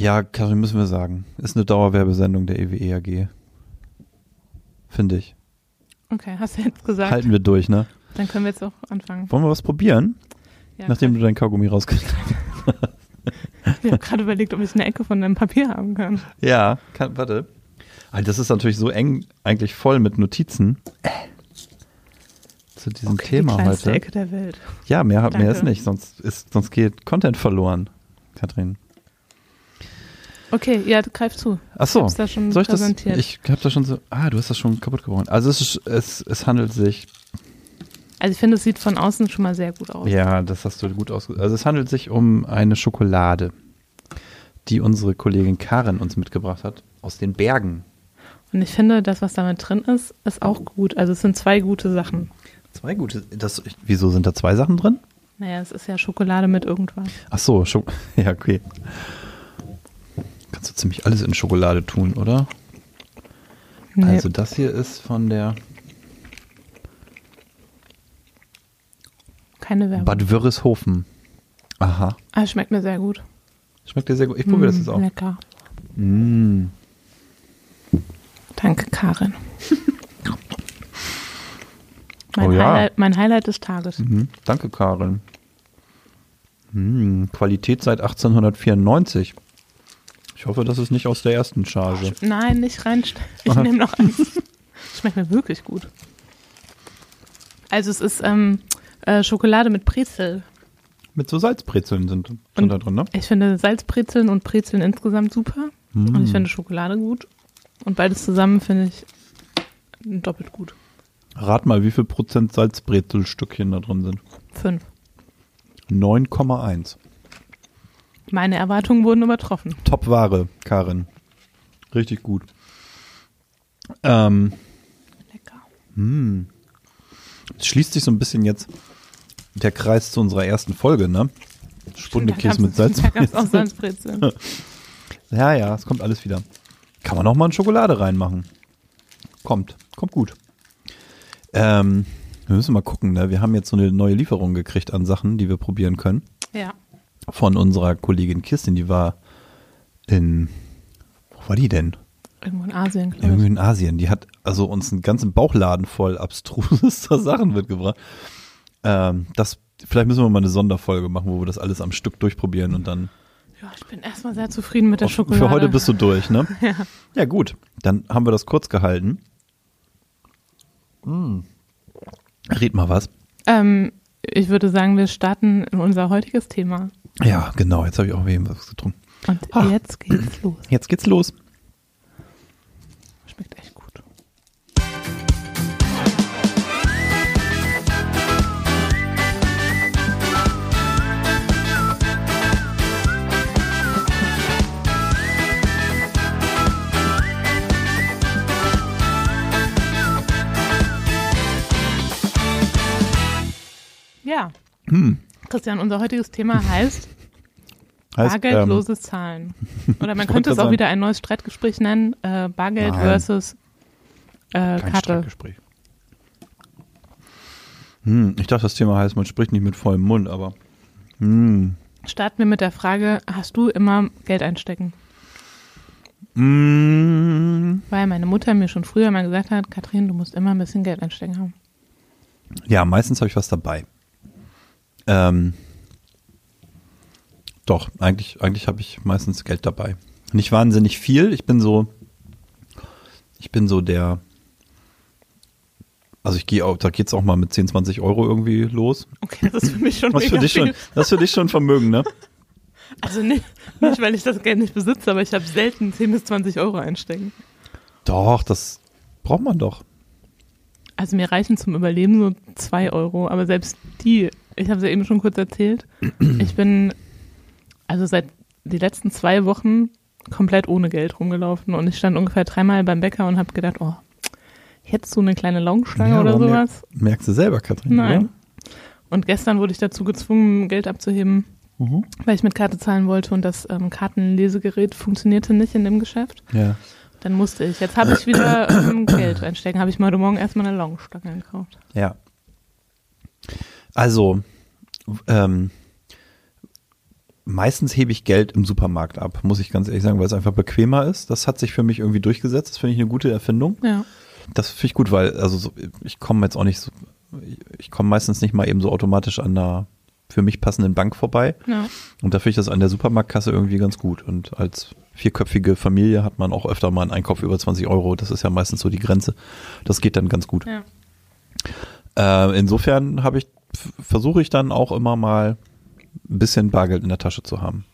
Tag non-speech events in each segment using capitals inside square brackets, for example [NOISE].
Ja, Karin, müssen wir sagen. Ist eine Dauerwerbesendung der EWE AG. Finde ich. Okay, hast du jetzt gesagt. Halten wir durch, ne? Dann können wir jetzt auch anfangen. Wollen wir was probieren? Ja, Nachdem du dein Kaugummi rausgekriegt Ich habe gerade überlegt, ob ich eine Ecke von deinem Papier haben kann. Ja, kann, warte. Ah, Das ist natürlich so eng, eigentlich voll mit Notizen. Zu diesem Okay, Thema die heute. Ecke der Welt. Ja, mehr, mehr ist nicht, sonst, ist, sonst geht Content verloren, Katrin. Okay, ja, greif zu. Ach so, da schon soll ich das? Ich habe da schon so. Ah, du hast das schon kaputt gebrochen. Also es, ist, es, es handelt sich. Also ich finde, es sieht von außen schon mal sehr gut aus. Ja, das hast du gut ausgedrückt. Also es handelt sich um eine Schokolade, die unsere Kollegin Karin uns mitgebracht hat aus den Bergen. Und ich finde, das, was damit drin ist, ist auch gut. Also es sind zwei gute Sachen. Zwei gute. Das, wieso sind da zwei Sachen drin? Naja, es ist ja Schokolade mit irgendwas. Ach so, Scho [LAUGHS] ja, okay. Kannst du ziemlich alles in Schokolade tun, oder? Nee. Also das hier ist von der Keine Werbung. Bad Wörishofen. Aha. Ah, schmeckt mir sehr gut. Schmeckt dir sehr gut. Ich probiere das Mm, jetzt auch. Lecker. Mm. Danke, Karin. [LAUGHS] mein, Oh ja. Highlight, mein Highlight des Tages. Mhm. Danke, Karin. Mm. Qualität seit 1894. Ich hoffe, das ist nicht aus der ersten Charge. Nein, nicht reinstellen. Ich nehme noch eins. Schmeckt mir wirklich gut. Also es ist ähm, äh, Schokolade mit Brezel. Mit so Salzbrezeln sind, sind Und- da drin, ne? Ich finde Salzbrezeln und Brezeln insgesamt super. Mm. Und ich finde Schokolade gut. Und beides zusammen finde ich doppelt gut. Rat mal, wie viel Prozent Salzbrezelstückchen da drin sind. Fünf. 9,1. Meine Erwartungen wurden übertroffen. Top-Ware, Karin. Richtig gut. Ähm, Lecker. mh. Es schließt sich so ein bisschen jetzt der Kreis zu unserer ersten Folge, ne? Spundekäse mit Salz. Da gab es auch [LAUGHS] Salzbrezeln. Ja, ja, es kommt alles wieder. Kann man auch mal in Schokolade reinmachen. Kommt, kommt gut. Ähm, wir müssen mal gucken, ne? Wir haben jetzt so eine neue Lieferung gekriegt an Sachen, die wir probieren können. ja. Von unserer Kollegin Kirstin, die war in, wo war die denn? Irgendwo in Asien, glaube ich. in Asien. Die hat also uns einen ganzen Bauchladen voll abstrusester [LAUGHS] Sachen mitgebracht. Ähm, das, vielleicht müssen wir mal eine Sonderfolge machen, wo wir das alles am Stück durchprobieren und dann. Ja, ich bin erstmal sehr zufrieden mit der Auf- Schokolade. Für heute bist du durch, ne? [LAUGHS] Ja. Ja, gut. Dann haben wir das kurz gehalten. Mm. Red mal was. Ähm, ich würde sagen, wir starten in unser heutiges Thema. Ja, genau. Jetzt habe ich auch wem was getrunken. Und Ah. jetzt geht's los. Jetzt geht's los. Ja. Hm. Christian, unser heutiges Thema [LAUGHS] heißt Heißt, bargeldloses Zahlen. Oder man könnte es auch wieder ein neues Streitgespräch nennen. Äh, Bargeld Nein. versus äh, ähm, kein Karte. Streitgespräch. Hm, ich dachte, das Thema heißt, man spricht nicht mit vollem Mund, aber. Hm. Starten wir mit der Frage, hast du immer Geld einstecken? Mm, Weil meine Mutter mir schon früher mal gesagt hat, Katrin, du musst immer ein bisschen Geld einstecken haben. ja, meistens habe ich was dabei. Ähm, doch, eigentlich, eigentlich habe ich meistens Geld dabei. Nicht wahnsinnig viel. Ich bin so, ich bin so der, also ich gehe auch, da geht's auch mal mit 10, 20 Euro irgendwie los. Okay, das ist für mich schon [LAUGHS] Das für dich schon, viel. das ist für dich schon Vermögen, ne? [LAUGHS] Also nicht, nicht, weil ich das Geld nicht besitze, aber ich habe selten 10 bis 20 Euro einstecken. Doch, das braucht man doch. Also mir reichen zum Überleben so 2 Euro, aber selbst die, ich habe es ja eben schon kurz erzählt, ich bin also seit die letzten zwei Wochen komplett ohne Geld rumgelaufen und ich stand ungefähr dreimal beim Bäcker und habe gedacht, oh, jetzt so eine kleine Laugenstange Ja, oder sowas. Merk, merkst du selber, Katrin, Nein. Und gestern wurde ich dazu gezwungen, Geld abzuheben, oder? Mhm. weil ich mit Karte zahlen wollte und das ähm, Kartenlesegerät funktionierte nicht in dem Geschäft. Ja. Dann musste ich. Jetzt habe ich wieder ähm, [COUGHS] Geld einstecken. Habe ich mal heute Morgen erstmal eine Laugenstange gekauft. Ja. Also, ähm, meistens hebe ich Geld im Supermarkt ab, muss ich ganz ehrlich sagen, weil es einfach bequemer ist. Das hat sich für mich irgendwie durchgesetzt. Das finde ich eine gute Erfindung. Ja. Das finde ich gut, weil also so, ich komme jetzt auch nicht so, ich komme meistens nicht mal eben so automatisch an einer für mich passenden Bank vorbei. ja. Und da finde ich das an der Supermarktkasse irgendwie ganz gut. Und als vierköpfige Familie hat man auch öfter mal einen Einkauf über 20 Euro. Das ist ja meistens so die Grenze. Das geht dann ganz gut. ja. Äh, insofern habe ich, versuche ich dann auch immer mal ein bisschen Bargeld in der Tasche zu haben.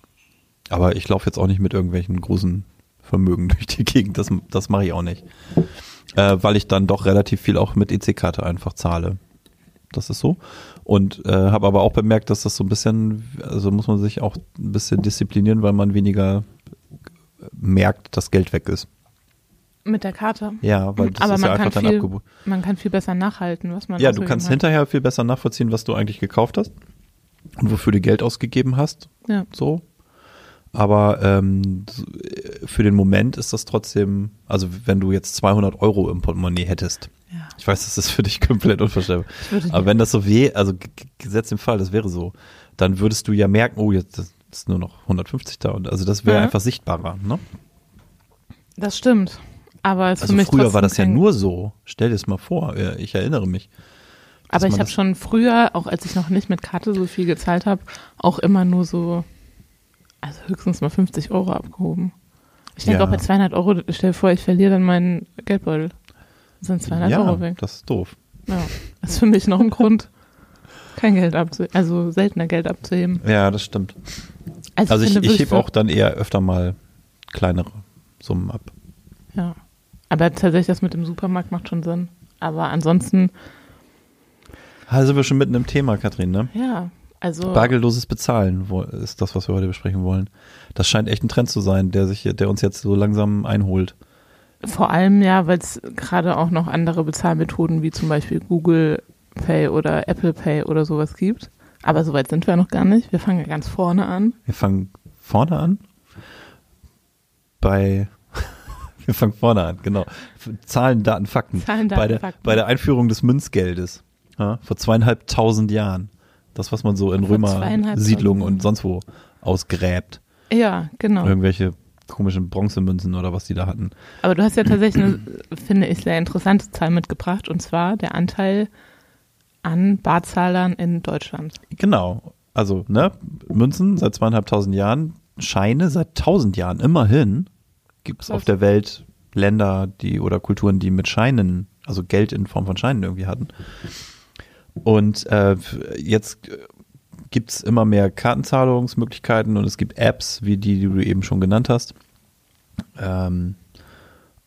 Aber ich laufe jetzt auch nicht mit irgendwelchen großen Vermögen [LAUGHS] durch die Gegend. Das, das mache ich auch nicht. Äh, weil ich dann doch relativ viel auch mit EC-Karte einfach zahle. Das ist so. Und äh, habe aber auch bemerkt, dass das so ein bisschen, also muss man sich auch ein bisschen disziplinieren, weil man weniger merkt, dass Geld weg ist. Mit der Karte. Ja, weil das Aber ist man ja kann einfach dann viel- abgebucht. Man kann viel besser nachhalten, was man Ja, du kannst hat. hinterher viel besser nachvollziehen, was du eigentlich gekauft hast und wofür du Geld ausgegeben hast. Ja. So. Aber ähm, äh, für den Moment ist das trotzdem, also wenn du jetzt 200 Euro im Portemonnaie hättest, Ja. ich weiß, das ist für dich [LAUGHS] komplett unvorstellbar. Ich würde Aber wenn das so weh, also gesetzt im Fall, das wäre so, dann würdest du ja merken, oh, jetzt ist nur noch 150 da. Und also das wäre Ja. einfach sichtbarer. Ne? Das stimmt. Aber Also früher war das ja nur so. Stell dir es mal vor, ich erinnere mich. Aber ich habe das- schon früher, auch als ich noch nicht mit Karte so viel gezahlt habe, auch immer nur so, also höchstens mal 50 Euro abgehoben. Ich denke Ja. auch bei 200 Euro, stell dir vor, ich verliere dann meinen Geldbeutel. Dann sind 200 ja, Euro weg. das ist doof. Ja. Das ist für mich noch ein Grund, kein Geld abzuheben, also seltener Geld abzuheben. Ja, das stimmt. Also ich, finde ich wirklich hebe auch dann eher öfter mal kleinere Summen ab. Ja. Aber tatsächlich, das mit dem Supermarkt macht schon Sinn. Aber ansonsten, Also sind wir schon mitten im Thema, Katrin, ne? ja, also. Bargeldloses Bezahlen ist das, was wir heute besprechen wollen. Das scheint echt ein Trend zu sein, der sich, der uns jetzt so langsam einholt. Vor allem ja, weil es gerade auch noch andere Bezahlmethoden wie zum Beispiel Google Pay oder Apple Pay oder sowas gibt. Aber so weit sind wir noch gar nicht. Wir fangen ja ganz vorne an. Wir fangen vorne an. Bei [LAUGHS] wir fangen vorne an, genau. Zahlen, Daten, Fakten. Zahlen, bei, Daten, der, Fakten. bei der Einführung des Münzgeldes ja, vor zweieinhalbtausend Jahren. Das, was man so in Römer-Siedlungen und sonst wo ausgräbt. Ja, genau. Irgendwelche komischen Bronzemünzen oder was die da hatten. Aber du hast ja [CLEARS THROAT] tatsächlich eine, finde ich, sehr interessante Zahl mitgebracht. Und zwar der Anteil an Barzahlern in Deutschland. Genau. Also, ne, Münzen seit zweieinhalbtausend Jahren, Scheine seit tausend Jahren. Immerhin gibt es auf der Welt Länder, die oder Kulturen, die mit Scheinen, also Geld in Form von Scheinen irgendwie hatten. Und äh, jetzt gibt es immer mehr Kartenzahlungsmöglichkeiten und es gibt Apps, wie die, die du eben schon genannt hast. Ähm,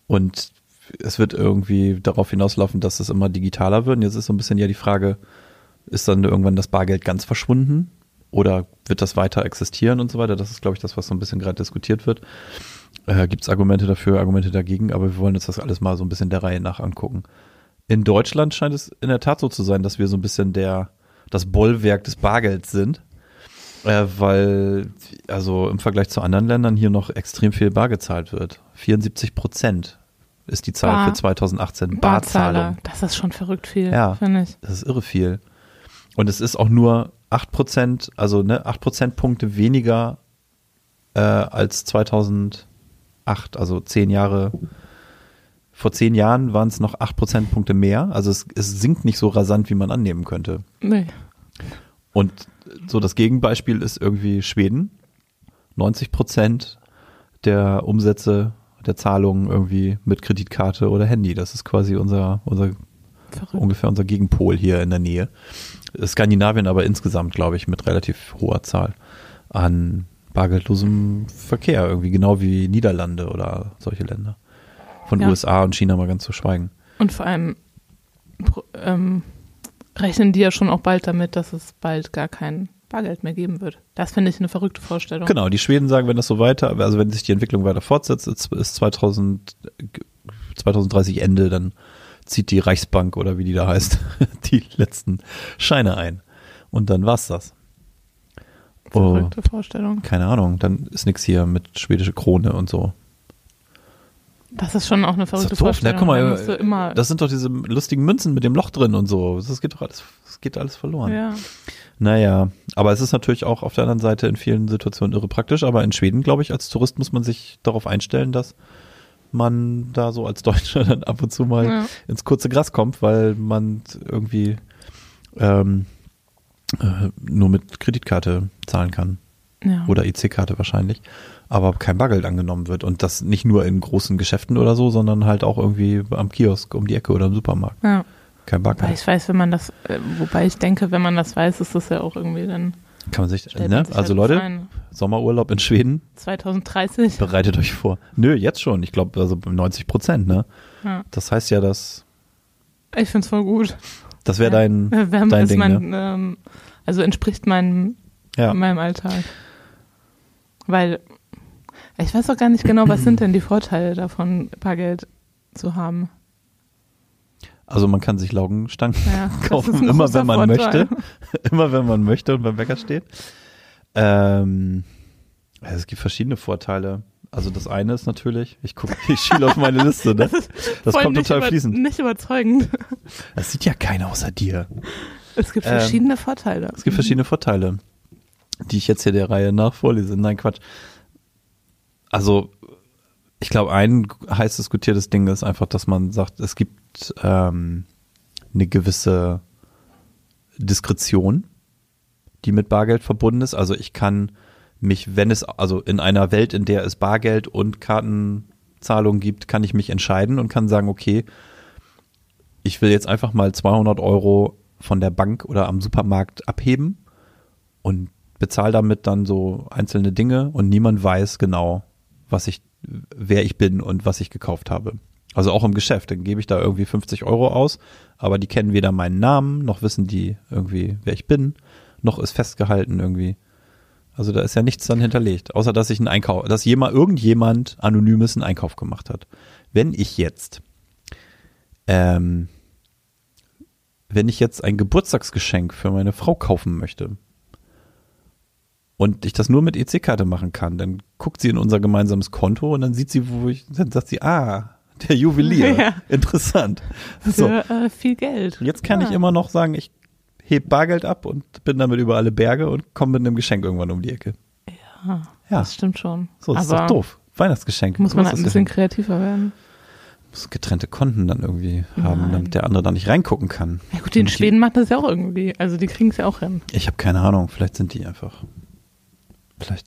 und es wird irgendwie darauf hinauslaufen, dass es immer digitaler wird. Und jetzt ist so ein bisschen ja die Frage, ist dann irgendwann das Bargeld ganz verschwunden oder wird das weiter existieren und so weiter? Das ist, glaube ich, das, was so ein bisschen gerade diskutiert wird. Äh, Gibt es Argumente dafür, Argumente dagegen, aber wir wollen uns das alles mal so ein bisschen der Reihe nach angucken. In Deutschland scheint es in der Tat so zu sein, dass wir so ein bisschen der, das Bollwerk des Bargelds sind. Äh, weil, also im Vergleich zu anderen Ländern hier noch extrem viel bar gezahlt wird. 74 Prozent ist die Zahl Bar- für 2018 Barzahler. Barzahlung. Das ist schon verrückt viel, Ja. finde ich. Das ist irre viel. Und es ist auch nur 8%, also ne, 8 Prozentpunkte weniger äh, als 2008, also zehn Jahre. Vor zehn Jahren waren es noch 8 Prozentpunkte mehr. Also es, es sinkt nicht so rasant, wie man annehmen könnte. Nee. Und so das Gegenbeispiel ist irgendwie Schweden. 90 Prozent der Umsätze der Zahlungen irgendwie mit Kreditkarte oder Handy. Das ist quasi unser, unser Verrückt. ungefähr unser Gegenpol hier in der Nähe. Skandinavien aber insgesamt, glaube ich, mit relativ hoher Zahl an bargeldlosem Verkehr, irgendwie genau wie Niederlande oder solche Länder. Von Ja. USA und China mal ganz zu schweigen. Und vor allem ähm, rechnen die ja schon auch bald damit, dass es bald gar kein Bargeld mehr geben wird. Das finde ich eine verrückte Vorstellung. Genau, die Schweden sagen, wenn das so weiter, also wenn sich die Entwicklung weiter fortsetzt, ist ist 2000, 2030 Ende, dann zieht die Reichsbank oder wie die da heißt, [LAUGHS] die letzten Scheine ein. Und dann war's das. Oh, Verrückte Vorstellung. keine Ahnung, dann ist nix hier mit schwedische Krone und so. Das ist schon auch eine Das verrückte doof, ne? Vorstellung. Guck Da mal, immer, das sind doch diese lustigen Münzen mit dem Loch drin und so. Das geht doch alles, das geht alles verloren. ja. Naja, aber es ist natürlich auch auf der anderen Seite in vielen Situationen irre praktisch. Aber in Schweden, glaube ich, als Tourist muss man sich darauf einstellen, dass man da so als Deutscher [LAUGHS] dann ab und zu mal Ja. ins kurze Gras kommt, weil man irgendwie ähm, äh, nur mit Kreditkarte zahlen kann ja. oder EC-Karte wahrscheinlich, aber kein Bargeld angenommen wird und das nicht nur in großen Geschäften oder so, sondern halt auch irgendwie am Kiosk um die Ecke oder im Supermarkt. ja. Kein Wobei Bargeld. ich weiß, wenn man das, äh, wobei ich denke, wenn man das weiß, ist das ja auch irgendwie dann. Kann man sich, stellt ne? sich Also halt Leute, ein. Sommerurlaub in Schweden, 2030. bereitet euch vor. Nö, jetzt schon. Ich glaube, also 90 Prozent, ne? Ja. Das heißt ja, dass Ich find's voll gut. das wäre dein, [LAUGHS] Äh, dein ist Ding, mein, ne? ähm, also entspricht meinem, Ja. meinem Alltag. Weil ich weiß auch gar nicht genau, was sind denn die Vorteile davon, Bargeld zu haben. Also man kann sich Laugenstangen Ja, [LAUGHS] das kaufen, immer wenn man Vorteil. möchte. [LAUGHS] immer wenn man möchte und beim Bäcker steht. Ähm, also es gibt verschiedene Vorteile. Also das eine ist natürlich, ich gucke, [LAUGHS] ich schiele auf meine Liste, ne? Das Voll kommt total über- fließend. Nicht überzeugend. Das sieht ja keiner außer dir. Es gibt Ähm, verschiedene Vorteile. Es gibt verschiedene Vorteile, die ich jetzt hier der Reihe nach vorlese. Nein, Quatsch. Also, ich glaube, ein heiß diskutiertes Ding ist einfach, dass man sagt, es gibt ähm, eine gewisse Diskretion, die mit Bargeld verbunden ist. Also ich kann mich, wenn es, also in einer Welt, in der es Bargeld und Kartenzahlung gibt, kann ich mich entscheiden und kann sagen, okay, ich will jetzt einfach mal 200 Euro von der Bank oder am Supermarkt abheben und bezahle damit dann so einzelne Dinge und niemand weiß genau, was ich, wer ich bin und was ich gekauft habe. Also auch im Geschäft, dann gebe ich da irgendwie 50 Euro aus, aber die kennen weder meinen Namen, noch wissen die irgendwie, wer ich bin, noch ist festgehalten irgendwie. Also da ist ja nichts dann hinterlegt, außer dass ich einen Einkauf, dass jemand, irgendjemand anonymes einen Einkauf gemacht hat. Wenn ich jetzt, ähm, wenn ich jetzt ein Geburtstagsgeschenk für meine Frau kaufen möchte und ich das nur mit EC-Karte machen kann, dann guckt sie in unser gemeinsames Konto und dann sieht sie, wo ich, dann sagt sie, ah, der Juwelier, [LAUGHS] Ja. interessant. So, Für äh, viel Geld. jetzt kann ich Ja. immer noch sagen, ich heb Bargeld ab und bin damit über alle Berge und komme mit einem Geschenk irgendwann um die Ecke. Ja, Ja, das stimmt schon. so, das ist Aber doch doof. Weihnachtsgeschenk. muss man halt ein bisschen kreativer werden. muss getrennte Konten dann irgendwie haben, Nein. damit der andere da nicht reingucken kann. Ja gut, die in Schweden macht das ja auch irgendwie. Also die kriegen es ja auch hin. Ich habe keine Ahnung, vielleicht sind die einfach. Vielleicht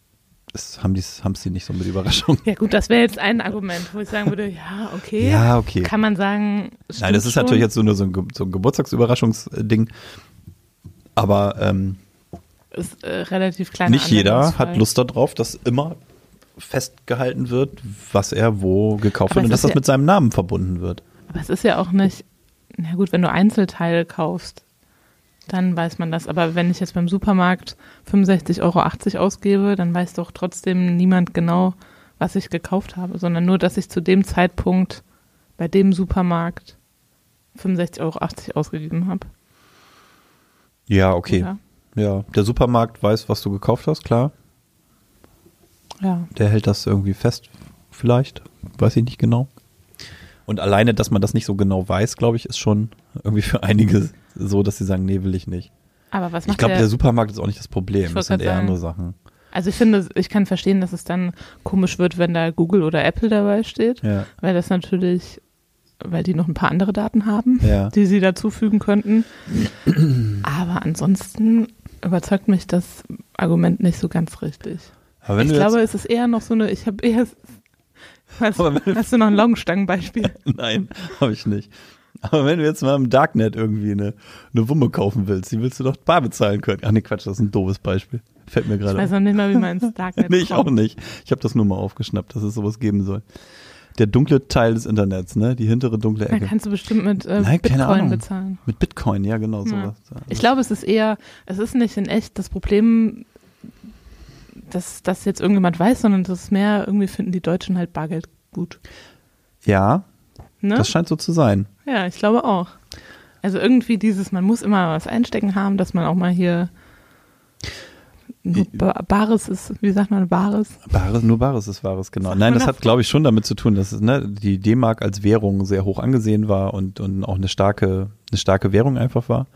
ist, haben die haben sie nicht so mit Überraschung. Ja gut, das wäre jetzt ein Argument, wo ich sagen würde, ja, okay. Ja, okay. Kann man sagen, Nein, das ist schon. natürlich jetzt so nur so ein, Ge- so ein Geburtstagsüberraschungsding. Aber ähm, ist äh, relativ kleiner nicht jeder hat Lust darauf, dass immer festgehalten wird, was er wo gekauft wird und es dass ist das ja- mit seinem Namen verbunden wird. Aber es ist ja auch nicht, na gut, wenn du Einzelteile kaufst, dann weiß man das. Aber wenn ich jetzt beim Supermarkt 65,80 Euro ausgebe, dann weiß doch trotzdem niemand genau, was ich gekauft habe, sondern nur, dass ich zu dem Zeitpunkt bei dem Supermarkt 65,80 Euro ausgegeben habe. Ja, okay. Oder? Ja, der Supermarkt weiß, was du gekauft hast, klar. Ja. Der hält das irgendwie fest, vielleicht. Weiß ich nicht genau. Und alleine, dass man das nicht so genau weiß, glaube ich, ist schon irgendwie für einige so, dass sie sagen, nee, will ich nicht. Aber was Ich macht glaube, der, der Supermarkt ist auch nicht das Problem. Ich Das sind eher grad andere sagen. Sachen. Also ich finde, ich kann verstehen, dass es dann komisch wird, wenn da Google oder Apple dabei steht, Ja. weil das natürlich, weil die noch ein paar andere Daten haben, Ja. [LAUGHS] die sie dazufügen könnten. Aber ansonsten überzeugt mich das Argument nicht so ganz richtig. Ich glaube, es ist eher noch so eine, ich habe eher, wenn- hast du noch ein Laugenstangenbeispiel? [LAUGHS] nein, habe ich nicht. Aber wenn du jetzt mal im Darknet irgendwie eine, eine Wumme kaufen willst, die willst du doch bar bezahlen können. Ach nee, Quatsch, das ist ein doofes Beispiel. Fällt mir Ich gerade weiß auf. noch nicht mal, wie man ins Darknet [LAUGHS] Nee, ich auch nicht. Ich habe das nur mal aufgeschnappt, dass es sowas geben soll. Der dunkle Teil des Internets, ne? Die hintere dunkle Da Ecke. kannst du bestimmt mit äh, Nein, keine Bitcoin Ahnung. bezahlen. Mit Bitcoin, ja, genau, Ja. sowas. Ich glaube, es ist eher, es ist nicht in echt das Problem, dass das jetzt irgendjemand weiß, sondern das ist mehr, irgendwie finden die Deutschen halt Bargeld gut. Ja, Ne? das scheint so zu sein. Ja, ich glaube auch. Also irgendwie dieses, man muss immer was einstecken haben, dass man auch mal hier Nur ba Bares ist, wie sagt man, Bares? Bares, nur Bares ist Wahres, genau. Nein, das hat, glaube ich, schon damit zu tun, dass es, ne, die D-Mark als Währung sehr hoch angesehen war und, und auch eine starke, eine starke Währung einfach war.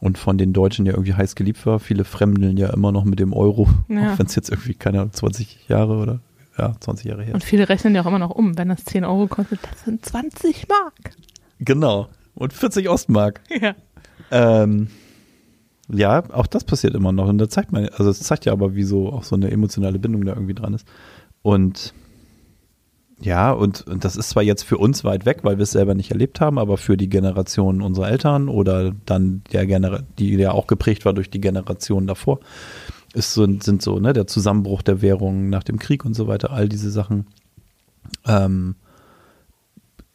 Und von den Deutschen ja irgendwie heiß geliebt war. Viele fremdeln ja immer noch mit dem Euro, Ja. auch wenn es jetzt irgendwie, keine Ahnung, 20 Jahre oder ja, 20 Jahre her Und ist. viele rechnen ja auch immer noch um. Wenn das 10 Euro kostet, das sind 20 Mark. Genau. Und 40 Ostmark. [LAUGHS] Ja. Ähm, ja, auch das passiert immer noch. Und da zeigt man, also es zeigt ja aber, wie so auch so eine emotionale Bindung da irgendwie dran ist. Und ja, und, und das ist zwar jetzt für uns weit weg, weil wir es selber nicht erlebt haben, aber für die Generation unserer Eltern oder dann der Genera die ja auch geprägt war durch die Generation davor, ist so, sind so, ne, der Zusammenbruch der Währung nach dem Krieg und so weiter, all diese Sachen. Ähm,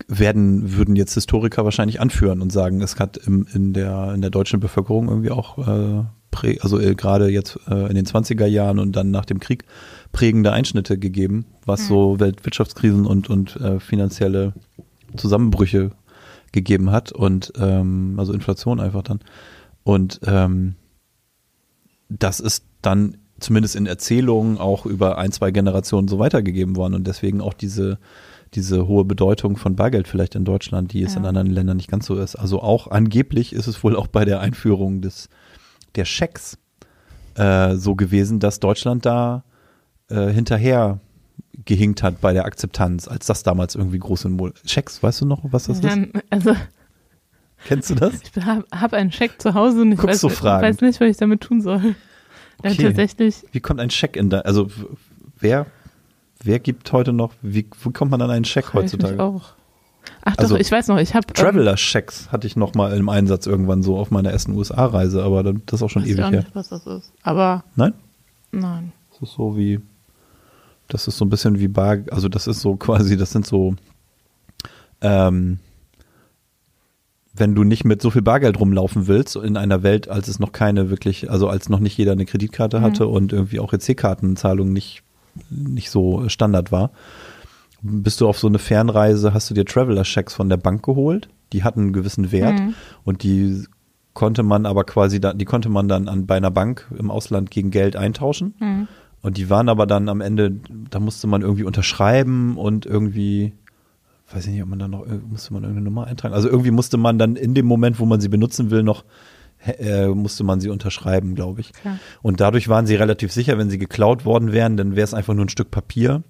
werden, würden jetzt Historiker wahrscheinlich anführen und sagen, es hat im, in, der, in der deutschen Bevölkerung irgendwie auch, äh, prä, also äh, gerade jetzt äh, in den 20er Jahren und dann nach dem Krieg prägende Einschnitte gegeben, was so Weltwirtschaftskrisen und, und äh, finanzielle Zusammenbrüche gegeben hat und ähm, also Inflation einfach dann. Und ähm, das ist dann zumindest in Erzählungen auch über ein, zwei Generationen so weitergegeben worden und deswegen auch diese, diese hohe Bedeutung von Bargeld vielleicht in Deutschland, die es Ja. in anderen Ländern nicht ganz so ist. Also auch angeblich ist es wohl auch bei der Einführung des der Schecks äh, so gewesen, dass Deutschland da äh, hinterher gehinkt hat bei der Akzeptanz, als das damals irgendwie groß in Mode. Schecks, weißt du noch, was das ist? Dann, also, Kennst du das? ich habe hab einen Scheck zu Hause und ich weiß, weiß nicht, was ich damit tun soll. Okay. tatsächlich, Wie kommt ein Scheck in da? Also wer, wer gibt heute noch, wie, wie kommt man an einen Scheck frage ich heutzutage? auch. Ach Also, doch, ich weiß noch, ich habe Traveler-Schecks hatte ich noch mal im Einsatz irgendwann so auf meiner ersten USA-Reise, aber dann, das ist auch schon weiß ich ewig auch her. nicht, was das ist. Aber Nein? nein. Das ist so wie, das ist so ein bisschen wie Bar, also das ist so [LAUGHS] quasi, das sind so, ähm, wenn du nicht mit so viel Bargeld rumlaufen willst, in einer Welt, als es noch keine wirklich, also als noch nicht jeder eine Kreditkarte hatte und irgendwie auch EC-Kartenzahlung nicht, nicht so Standard war, bist du auf so eine Fernreise, hast du dir Traveler-Checks von der Bank geholt, die hatten einen gewissen Wert Mhm. und die konnte man aber quasi, da, die konnte man dann an, bei einer Bank im Ausland gegen Geld eintauschen. Mhm. Und die waren aber dann am Ende, da musste man irgendwie unterschreiben und irgendwie, weiß ich nicht, ob man dann noch, äh, musste man irgendeine Nummer eintragen. Also irgendwie musste man dann in dem Moment, wo man sie benutzen will, noch, äh, musste man sie unterschreiben, glaube ich. Klar. Und dadurch waren sie relativ sicher, wenn sie geklaut worden wären, dann wäre es einfach nur ein Stück Papier.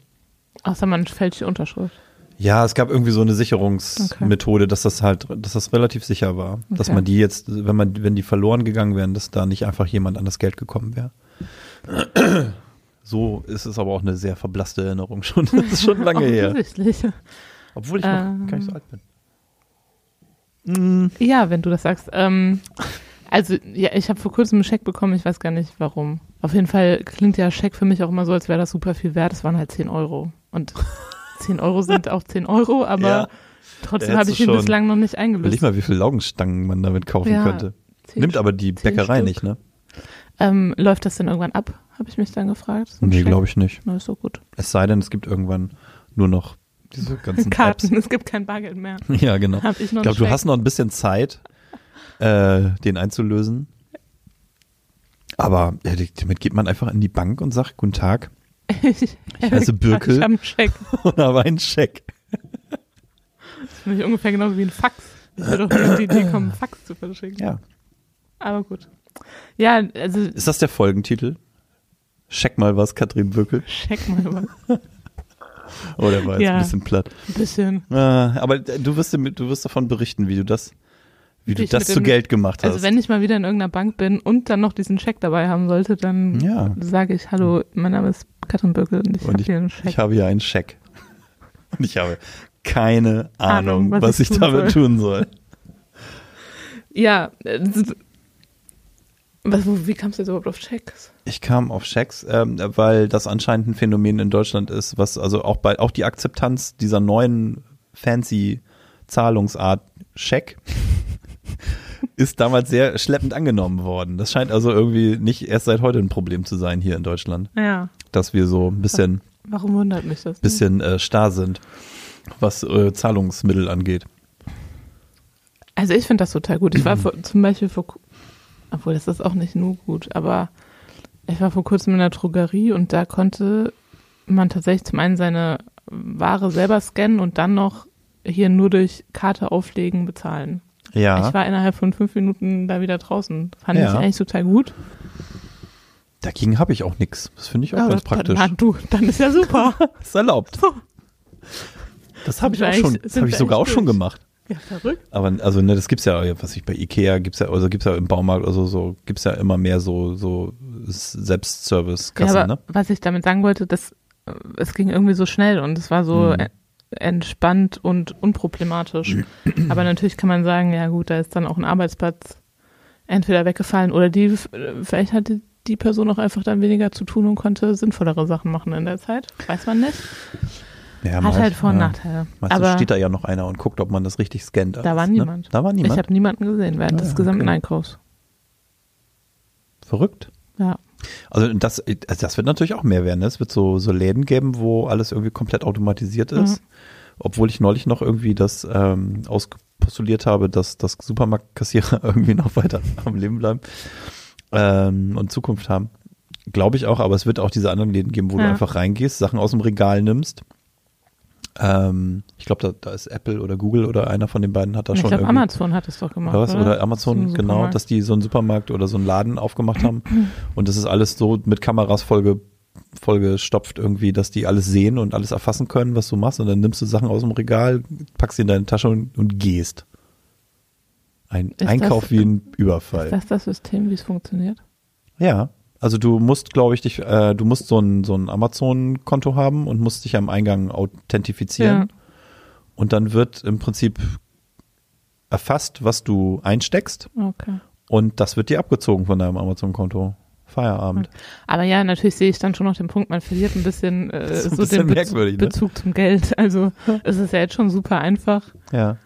Außer man fälscht die Unterschrift. Ja, es gab irgendwie so eine Sicherungsmethode, dass das halt, dass das relativ sicher war. Dass Okay. man die jetzt, wenn man, wenn die verloren gegangen wären, dass da nicht einfach jemand an das Geld gekommen wäre. So ist es aber auch eine sehr verblasste Erinnerung schon. [LAUGHS] Das ist schon lange her. Offensichtlich. Obwohl ich noch Ähm. gar nicht so alt bin. Mm, Ja, wenn du das sagst. Ähm, also, ja, ich habe vor kurzem einen Scheck bekommen, ich weiß gar nicht warum. Auf jeden Fall klingt ja Scheck für mich auch immer so, als wäre das super viel wert. Es waren halt 10 Euro. Und [LAUGHS] 10 Euro sind auch 10 Euro, aber Ja, trotzdem habe ich ihn bislang noch nicht Überleg eingelöst. mal, wie viele Laugenstangen man damit kaufen Ja, könnte. Nimmt aber die Bäckerei Stück. nicht, ne? Ähm, läuft das denn irgendwann ab? Habe ich mich dann gefragt. Nee, glaube ich nicht. Na, ist so gut. Es sei denn, es gibt irgendwann nur noch diese [LAUGHS] ganzen Karten, es gibt kein Bargeld mehr. Apps. [LAUGHS] Ja, genau. Habe ich Ich glaube, du hast noch ein bisschen Zeit, äh, den einzulösen. Aber ja, damit geht man einfach in die Bank und sagt, guten Tag, [LAUGHS] ich, heiße Birkel. Ich habe einen Scheck. und habe einen Scheck. Das finde ich ungefähr genauso wie ein Fax. Ich würde doch nicht die Idee kommen, Fax zu verschicken. Ja. Aber gut. Ja, also Ist das der Folgentitel? Check mal was, Katrin Bückel. check mal was. Oh, der war jetzt Ja. ein bisschen platt. Ein bisschen. Aber du wirst, du wirst davon berichten, wie du das, wie du ich das zu dem- Geld gemacht hast. Also wenn ich mal wieder in irgendeiner Bank bin und dann noch diesen Scheck dabei haben sollte, dann Ja. sage ich, hallo, mein Name ist Katrin Böckel und ich habe ich- hier einen Scheck. Ich habe hier einen Scheck. [LAUGHS] Und ich habe keine Ahnung, Ahnung, was, ich, damit tun soll. ja, äh, was, wie kamst du jetzt überhaupt auf Schecks? Ich kam auf Schecks, ähm, weil das anscheinend ein Phänomen in Deutschland ist, was also auch bei auch die Akzeptanz dieser neuen fancy Zahlungsart Scheck [LAUGHS] ist damals sehr schleppend angenommen worden. Das scheint also irgendwie nicht erst seit heute ein Problem zu sein hier in Deutschland, Ja, dass wir so ein bisschen warum wundert mich das? nicht? bisschen äh, starr sind, was äh, Zahlungsmittel angeht. Also ich finde das total gut. Ich war [CLEARS THROAT] vor, zum Beispiel vor, obwohl das ist auch nicht nur gut, aber ich war vor kurzem in der Drogerie und da konnte man tatsächlich zum einen seine Ware selber scannen und dann noch hier nur durch Karte auflegen bezahlen. Ja. Ich war innerhalb von fünf Minuten da wieder draußen. Fand Ja. ich eigentlich total gut. Dagegen habe ich auch nichts. Das finde ich auch ganz das- praktisch. Na, du, dann ist ja super. [LAUGHS] ist erlaubt. So. Das habe ich Sind auch schon, das habe ich sogar auch schon gemacht. Ja, verrückt. Aber also ne, das gibt's ja, was ich bei Ikea gibt's ja, also gibt's ja im Baumarkt oder so, gibt's ja immer mehr so so Selbstservice-Kassen, ja, ne? was ich damit sagen wollte, das, äh, es ging irgendwie so schnell und es war so Mhm. entspannt und unproblematisch. [CLEARS THROAT] aber natürlich kann man sagen, ja gut, da ist dann auch ein Arbeitsplatz entweder weggefallen oder die, vielleicht hatte die Person auch einfach dann weniger zu tun und konnte sinnvollere Sachen machen in der Zeit. Weiß man nicht. Ja, Hat halt Vor- und ja. Nachteile. Meistens Aber steht da ja noch einer und guckt, ob man das richtig scannt. Da war ne? niemand. Da war ich niemand. habe niemanden gesehen während Ah, des ja, gesamten okay. Einkaufs. Verrückt. Ja. Also das, also das wird natürlich auch mehr werden. Ne? Es wird so, so Läden geben, wo alles irgendwie komplett automatisiert ist. Obwohl ich neulich noch irgendwie das ähm, auspostuliert habe, dass das Supermarktkassierer [LAUGHS] irgendwie noch weiter am Leben bleiben ähm, und Zukunft haben. Glaube ich auch, aber es wird auch diese anderen Läden geben, wo du Ja. einfach reingehst, Sachen aus dem Regal nimmst. Ähm, ich glaube, da, da ist Apple oder Google oder einer von den beiden hat da ich schon glaube, irgendwie Amazon hat es doch gemacht. oder was? Oder, Oder Amazon, ein genau, dass die so einen Supermarkt oder so einen Laden aufgemacht haben. [CLEARS THROAT] und das ist alles so mit Kameras vollge, vollgestopft irgendwie, dass die alles sehen und alles erfassen können, was du machst. Und dann nimmst du Sachen aus dem Regal, packst sie in deine Tasche und, und gehst. Ein Ist Einkauf das- wie ein Überfall. Ist das das System, wie es funktioniert? Ja. Also du musst, glaube ich, dich, äh, du musst so ein, so ein Amazon-Konto haben und musst dich am Eingang authentifizieren. Ja. Und dann wird im Prinzip erfasst, was du einsteckst. Okay. Und das wird dir abgezogen von deinem Amazon-Konto. Feierabend. Aber ja, natürlich sehe ich dann schon noch den Punkt, man verliert ein bisschen, äh, [LAUGHS] ein so bisschen den Bez merkwürdig, ne? Bezug zum Geld. Also [LAUGHS] es ist ja jetzt schon super einfach. Ja.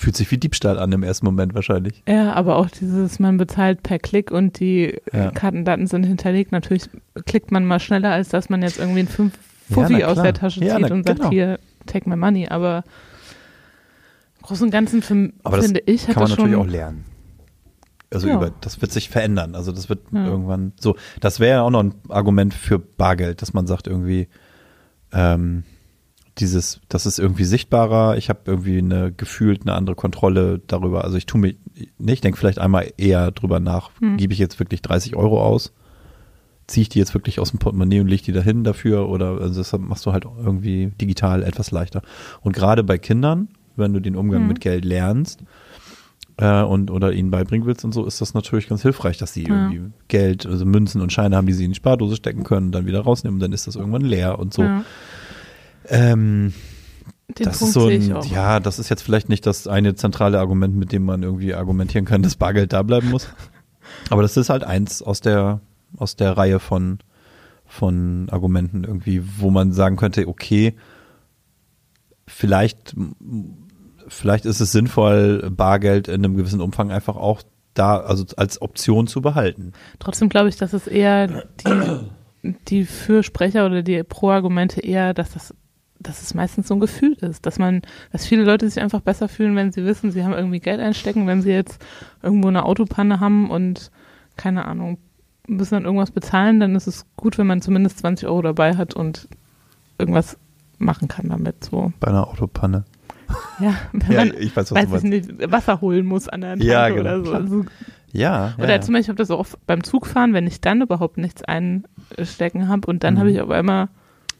Fühlt sich wie Diebstahl an im ersten Moment wahrscheinlich. Ja, aber auch dieses, man bezahlt per Klick und die Ja. Kartendaten sind hinterlegt. Natürlich klickt man mal schneller, als dass man jetzt irgendwie ein 5 Ja, Fuffi aus der Tasche Ja, zieht na, und sagt, genau. hier, take my money. Aber im Großen und Ganzen für, Aber finde ich, hat Kann man das natürlich auch lernen. Also über, das wird sich verändern. Also das wird irgendwann so. Das wäre ja auch noch ein Argument für Bargeld, dass man sagt irgendwie, ähm, dieses, das ist irgendwie sichtbarer. Ich habe irgendwie eine gefühlt eine andere Kontrolle darüber. Also ich tue mir nicht, ich denke vielleicht einmal eher drüber nach, Hm. gebe ich jetzt wirklich 30 Euro aus? Ziehe ich die jetzt wirklich aus dem Portemonnaie und lege die dahin dafür? Oder also das machst du halt irgendwie digital etwas leichter. Und gerade bei Kindern, wenn du den Umgang Hm. mit Geld lernst, äh, und oder ihnen beibringen willst und so, ist das natürlich ganz hilfreich, dass sie Ja. irgendwie Geld, also Münzen und Scheine haben, die sie in die Spardose stecken können, dann wieder rausnehmen, dann ist das irgendwann leer und so. Ja, Ähm, den das Punkt ist so ein, ja, das ist jetzt vielleicht nicht das eine zentrale Argument, mit dem man irgendwie argumentieren kann, [LAUGHS] dass Bargeld da bleiben muss. Aber das ist halt eins aus der, aus der Reihe von, von Argumenten irgendwie, wo man sagen könnte, okay, vielleicht, vielleicht ist es sinnvoll, Bargeld in einem gewissen Umfang einfach auch da, also als Option zu behalten. Trotzdem glaube ich, dass es eher die, die Fürsprecher oder die Pro-Argumente eher, dass das dass es meistens so ein Gefühl ist, dass man, dass viele Leute sich einfach besser fühlen, wenn sie wissen, sie haben irgendwie Geld einstecken, wenn sie jetzt irgendwo eine Autopanne haben und keine Ahnung, müssen dann irgendwas bezahlen, dann ist es gut, wenn man zumindest 20 Euro dabei hat und irgendwas machen kann damit. So, Bei einer Autopanne. ja, [LAUGHS] wenn Ja, man, ich weiß, was weiß ich nicht, Wasser holen muss an der Tanke Ja, genau, oder so. Also, Ja, ja, oder ja. zum Beispiel, ich habe das auch beim Zugfahren, wenn ich dann überhaupt nichts einstecken habe und dann Mhm. habe ich auf einmal,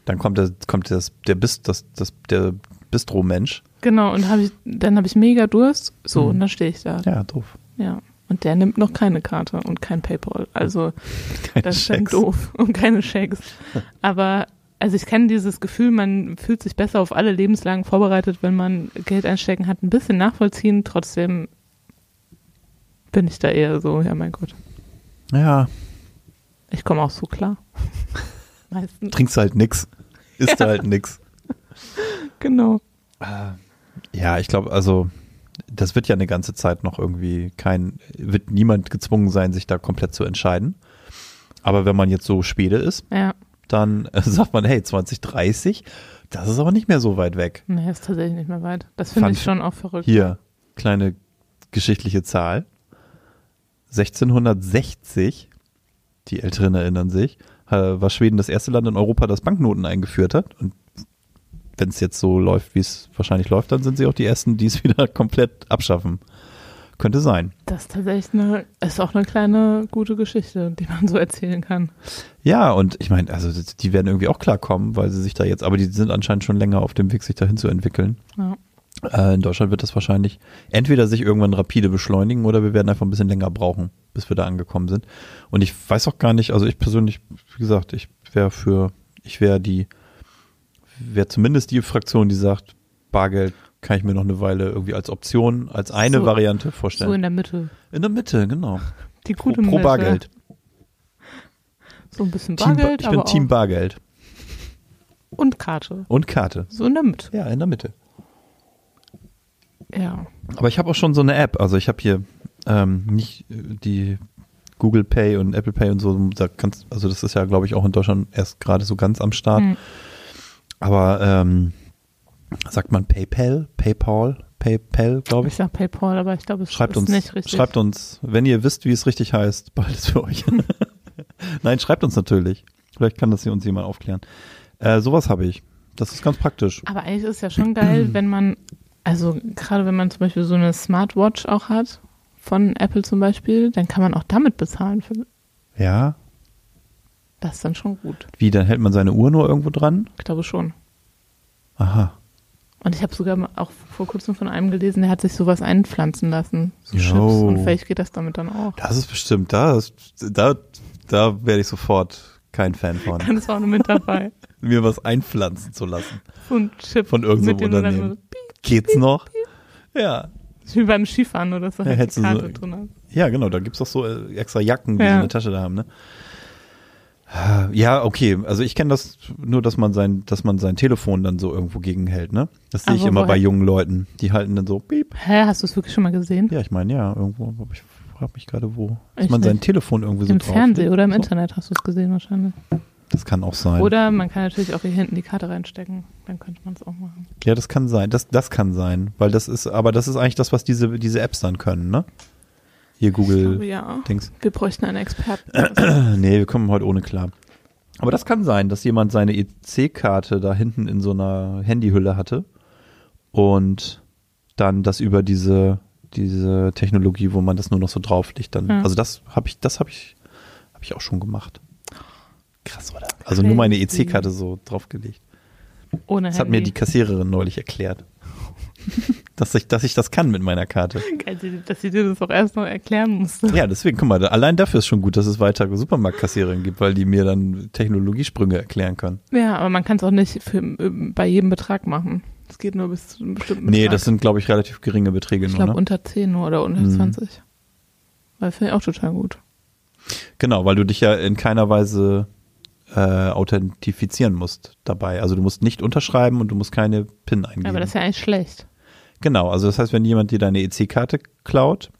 Dann kommt der, kommt das, der Bist, das, das, der Bistro-Mensch. genau, und habe ich, dann habe ich mega Durst, so, Mhm. und dann stehe ich da. Ja, doof. Ja. Und der nimmt noch keine Karte und kein Paypal. Also [LAUGHS] Keine das ist doof [LAUGHS] und keine Shakes. [LAUGHS] Aber also ich kenne dieses Gefühl, man fühlt sich besser auf alle Lebenslagen vorbereitet, wenn man Geld einstecken hat, ein bisschen nachvollziehen. Trotzdem bin ich da eher so, ja mein Gott, Ja, ich komme auch so klar. Meistens. trinkst halt nix. Isst halt nix. Genau. Ja, ich glaube, also das wird ja eine ganze Zeit noch irgendwie kein, wird niemand gezwungen sein, sich da komplett zu entscheiden. Aber wenn man jetzt so Schwede ist, Ja. dann äh, [LAUGHS] sagt man, hey, 2030, das ist aber nicht mehr so weit weg. Nee, ist tatsächlich nicht mehr weit. Das finde ich schon auch verrückt. Hier, kleine geschichtliche Zahl. 1660 die Älteren erinnern sich, äh, war Schweden das erste Land in Europa, das Banknoten eingeführt hat. Und wenn es jetzt so läuft, wie es wahrscheinlich läuft, dann sind sie auch die Ersten, die es [LAUGHS] wieder komplett abschaffen. Könnte sein. Das ist tatsächlich eine, ist auch eine kleine gute Geschichte, die man so erzählen kann. Ja, und ich meine, also die werden irgendwie auch klarkommen, weil sie sich da jetzt, aber die sind anscheinend schon länger auf dem Weg, sich dahin zu entwickeln. Ja. Äh, in Deutschland wird das wahrscheinlich entweder sich irgendwann rapide beschleunigen oder wir werden einfach ein bisschen länger brauchen, bis wir da angekommen sind. Und ich weiß auch gar nicht, also ich persönlich, wie gesagt, ich wäre für, ich wäre die, wäre zumindest die Fraktion, die sagt, Bargeld kann ich mir noch eine Weile irgendwie als Option, als eine So- Variante vorstellen. So in der Mitte. in der Mitte, genau. Die Pro, gute pro Mitte. Bargeld. So ein bisschen Team, Ba- Bargeld, ich bin Team. Bargeld. Und Karte. Und Karte. So in der Mitte. Ja, in der Mitte. Ja. Aber ich habe auch schon so eine App. Also ich habe hier ähm, nicht äh, die Google Pay und Apple Pay und so. Da kannst, also das ist ja, glaube ich, auch in Deutschland erst gerade so ganz am Start. Hm. Aber ähm, sagt man PayPal, PayPal, PayPal, glaube Ich ich. sag PayPal, aber ich glaube, es Schreibt ist uns, nicht richtig. schreibt uns, wenn ihr wisst, wie es richtig heißt, bald ist für euch. [LAUGHS] Nein, schreibt uns natürlich. Vielleicht kann das hier uns jemand aufklären. Äh, sowas habe ich. Das ist ganz praktisch. Aber eigentlich ist es ja schon geil, wenn man, also gerade wenn man zum Beispiel so eine Smartwatch auch hat, von Apple zum Beispiel, dann kann man auch damit bezahlen. Für, Ja. das ist dann schon gut. Wie, dann hält man seine Uhr nur irgendwo dran? Ich glaube schon. Aha. Und ich habe sogar auch vor kurzem von einem gelesen, der hat sich sowas einpflanzen lassen. So Jo. Chips. Und vielleicht geht das damit dann auch. Das ist bestimmt, da, ist- da, da werde ich sofort kein Fan von. Dann ist auch noch mit dabei. [LAUGHS] Mir was einpflanzen zu lassen. Ein Chip. Von irgendeinem Unternehmen. So- Geht's noch? Ja. ist Wie beim Skifahren, dass du Ja, halt so- drin. Ja, genau, da gibt's doch so äh, extra Jacken, die Ja. so eine Tasche da haben, ne? Ja, okay. Also ich kenne das nur, dass man sein, dass man sein Telefon dann so irgendwo gegenhält, ne? Das sehe ich immer woher- bei jungen Leuten. Die halten dann so, piep. Hä, hast du es wirklich schon mal gesehen? Ja, ich meine, ja, irgendwo, ich frage mich gerade, wo. Dass Ich man sein nicht. Telefon irgendwie so Im drauf Fernsehen oder im so. Internet hast du es gesehen wahrscheinlich. Das kann auch sein. Oder man kann natürlich auch hier hinten die Karte reinstecken. Dann könnte man es auch machen. Ja, das kann sein. Das, das kann sein. Weil das ist, aber das ist eigentlich das, was diese, diese Apps dann können, ne? Hier Ich glaube, Google ja. Dings. Wir bräuchten einen Experten. [CLEARS THROAT] nee, wir kommen heute ohne klar. Aber das kann sein, dass jemand seine EC-Karte da hinten in so einer Handyhülle hatte und dann das über diese, diese Technologie, wo man das nur noch so drauflegt, dann. Ja. Also das habe ich, das habe ich, habe ich auch schon gemacht. Krass, oder? Also nur meine. EC-Karte so draufgelegt. Ohne Das hat mir Handy. die Kassiererin neulich erklärt. [LAUGHS] dass, ich, dass ich das kann mit meiner Karte. Dass sie dir das auch erst noch erklären musste. Ja, deswegen, guck mal, da- allein dafür ist schon gut, dass es weiter Supermarktkassiererinnen gibt, weil die mir dann Technologiesprünge erklären können. Ja, aber man kann es auch nicht für, bei jedem Betrag machen. Es geht nur bis zu einem bestimmten Betrag. Nee, das sind, glaube ich, relativ geringe Beträge Ich nur. glaube Ne? unter 10 nur oder unter Mhm. 20. Weil finde ich auch total gut. Genau, weil du dich ja in keiner Weise äh, authentifizieren musst dabei. Also du musst nicht unterschreiben und du musst keine PIN eingeben. Aber das ist ja eigentlich schlecht. Genau, also das heißt, wenn jemand dir deine EC-Karte klaut,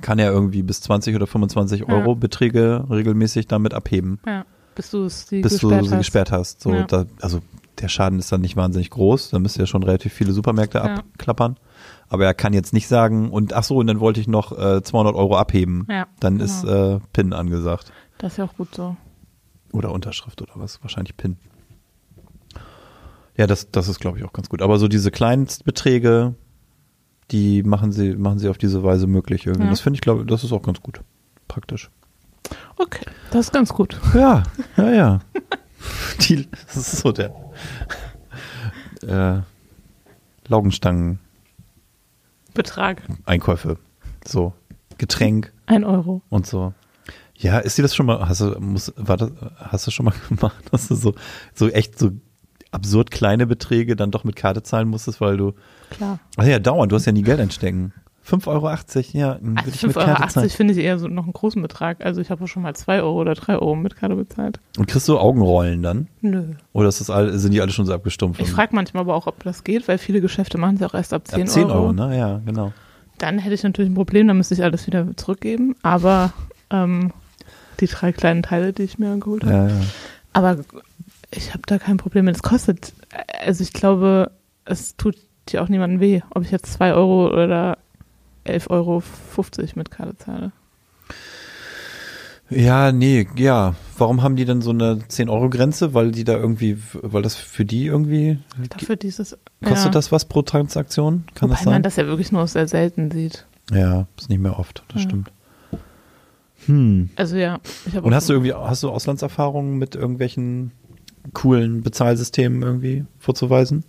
kann er irgendwie bis 20 oder 25 Ja. Euro Beträge regelmäßig damit abheben, Ja. Bis du es die bis gesperrt du sie hast. gesperrt hast. So, Ja. da, also der Schaden ist dann nicht wahnsinnig groß, da müsst ihr ja schon relativ viele Supermärkte Ja. abklappern. Aber er kann jetzt nicht sagen, und ach so, und dann wollte ich noch äh, 200 Euro abheben. Ja, Dann genau. ist äh, PIN angesagt. Das ist ja auch gut so. Oder Unterschrift oder was, wahrscheinlich PIN. Ja, das, das ist, glaube ich, auch ganz gut. Aber so diese Kleinstbeträge, die machen sie, machen sie auf diese Weise möglich irgendwie. Ja. Das finde ich, glaube das ist auch ganz gut. Praktisch. Okay, das ist ganz gut. Ja, ja, ja. [LAUGHS] Die, das ist so der äh, Laugenstangen-Einkäufe. Betrag. So. Getränk Ein Euro. und so. Ja, ist dir das schon mal, hast du, muss, war das, hast du schon mal [LAUGHS] gemacht, dass du so, so echt so absurd kleine Beträge dann doch mit Karte zahlen musstest, weil du, Klar. ach ja, dauernd, du hast ja nie Geld einstecken. 5,80 Euro, ja, Also würde ich mit 5,80 Euro finde ich eher so noch einen großen Betrag. Also ich habe auch schon mal 2 Euro oder 3 Euro mit Karte bezahlt. Und kriegst du Augenrollen dann? Nö. Oder ist das all, sind die alle schon so abgestumpft? Ich frage manchmal aber auch, ob das geht, weil viele Geschäfte machen es auch erst ab 10, Ab 10 Euro, Euro. ne? Ja, genau. Dann hätte ich natürlich ein Problem, dann müsste ich alles wieder zurückgeben. Aber ähm, die drei kleinen Teile, die ich mir geholt habe. Ja, ja. Aber ich habe da kein Problem mit. Es kostet, also ich glaube, es tut dir auch niemandem weh, ob ich jetzt 2 Euro oder 11,50 Euro mit Karte zahle. Ja, nee, ja. Warum haben die denn so eine 10-Euro-Grenze? Weil die da irgendwie, weil das für die irgendwie, Dafür dieses. kostet ja. das was pro Transaktion? Kann Wobei das sein? man das ja wirklich nur sehr selten sieht. ja, ist nicht mehr oft, das Ja. stimmt. Hm. Also ja, Und hast du irgendwie, hast du Auslandserfahrungen mit irgendwelchen coolen Bezahlsystemen irgendwie vorzuweisen?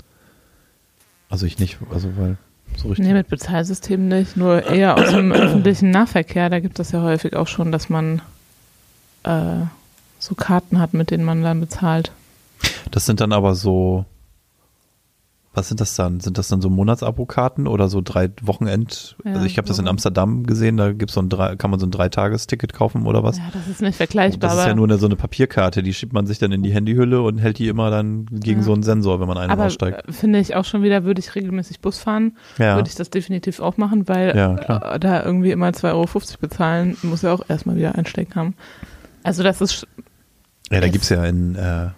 Also ich nicht, also weil so richtig. Nee, mit Bezahlsystemen nicht, nur eher aus dem [COUGHS] öffentlichen Nahverkehr. Da gibt es ja häufig auch schon, dass man äh, so Karten hat, mit denen man dann bezahlt. Das sind dann aber so, was sind das dann? Sind das dann so Monatsabo-Karten oder so drei Wochenend? Ja, also ich habe das in. Amsterdam gesehen, da gibt's so ein drei, kann man so ein Dreitagesticket kaufen oder was? Ja, das ist nicht vergleichbar, das ist ja nur eine, so eine Papierkarte, die schiebt man sich dann in die Handyhülle und hält die immer dann gegen Ja. so einen Sensor, wenn man ein- und aber aussteigt. äh, finde ich auch schon wieder, würde ich regelmäßig Bus fahren, Ja. würde ich das definitiv auch machen, weil Ja, äh, da irgendwie immer 2,50 Euro bezahlen, muss ja auch erstmal wieder einstecken haben. Also das ist, Ja, da Jetzt- gibt's ja in, äh,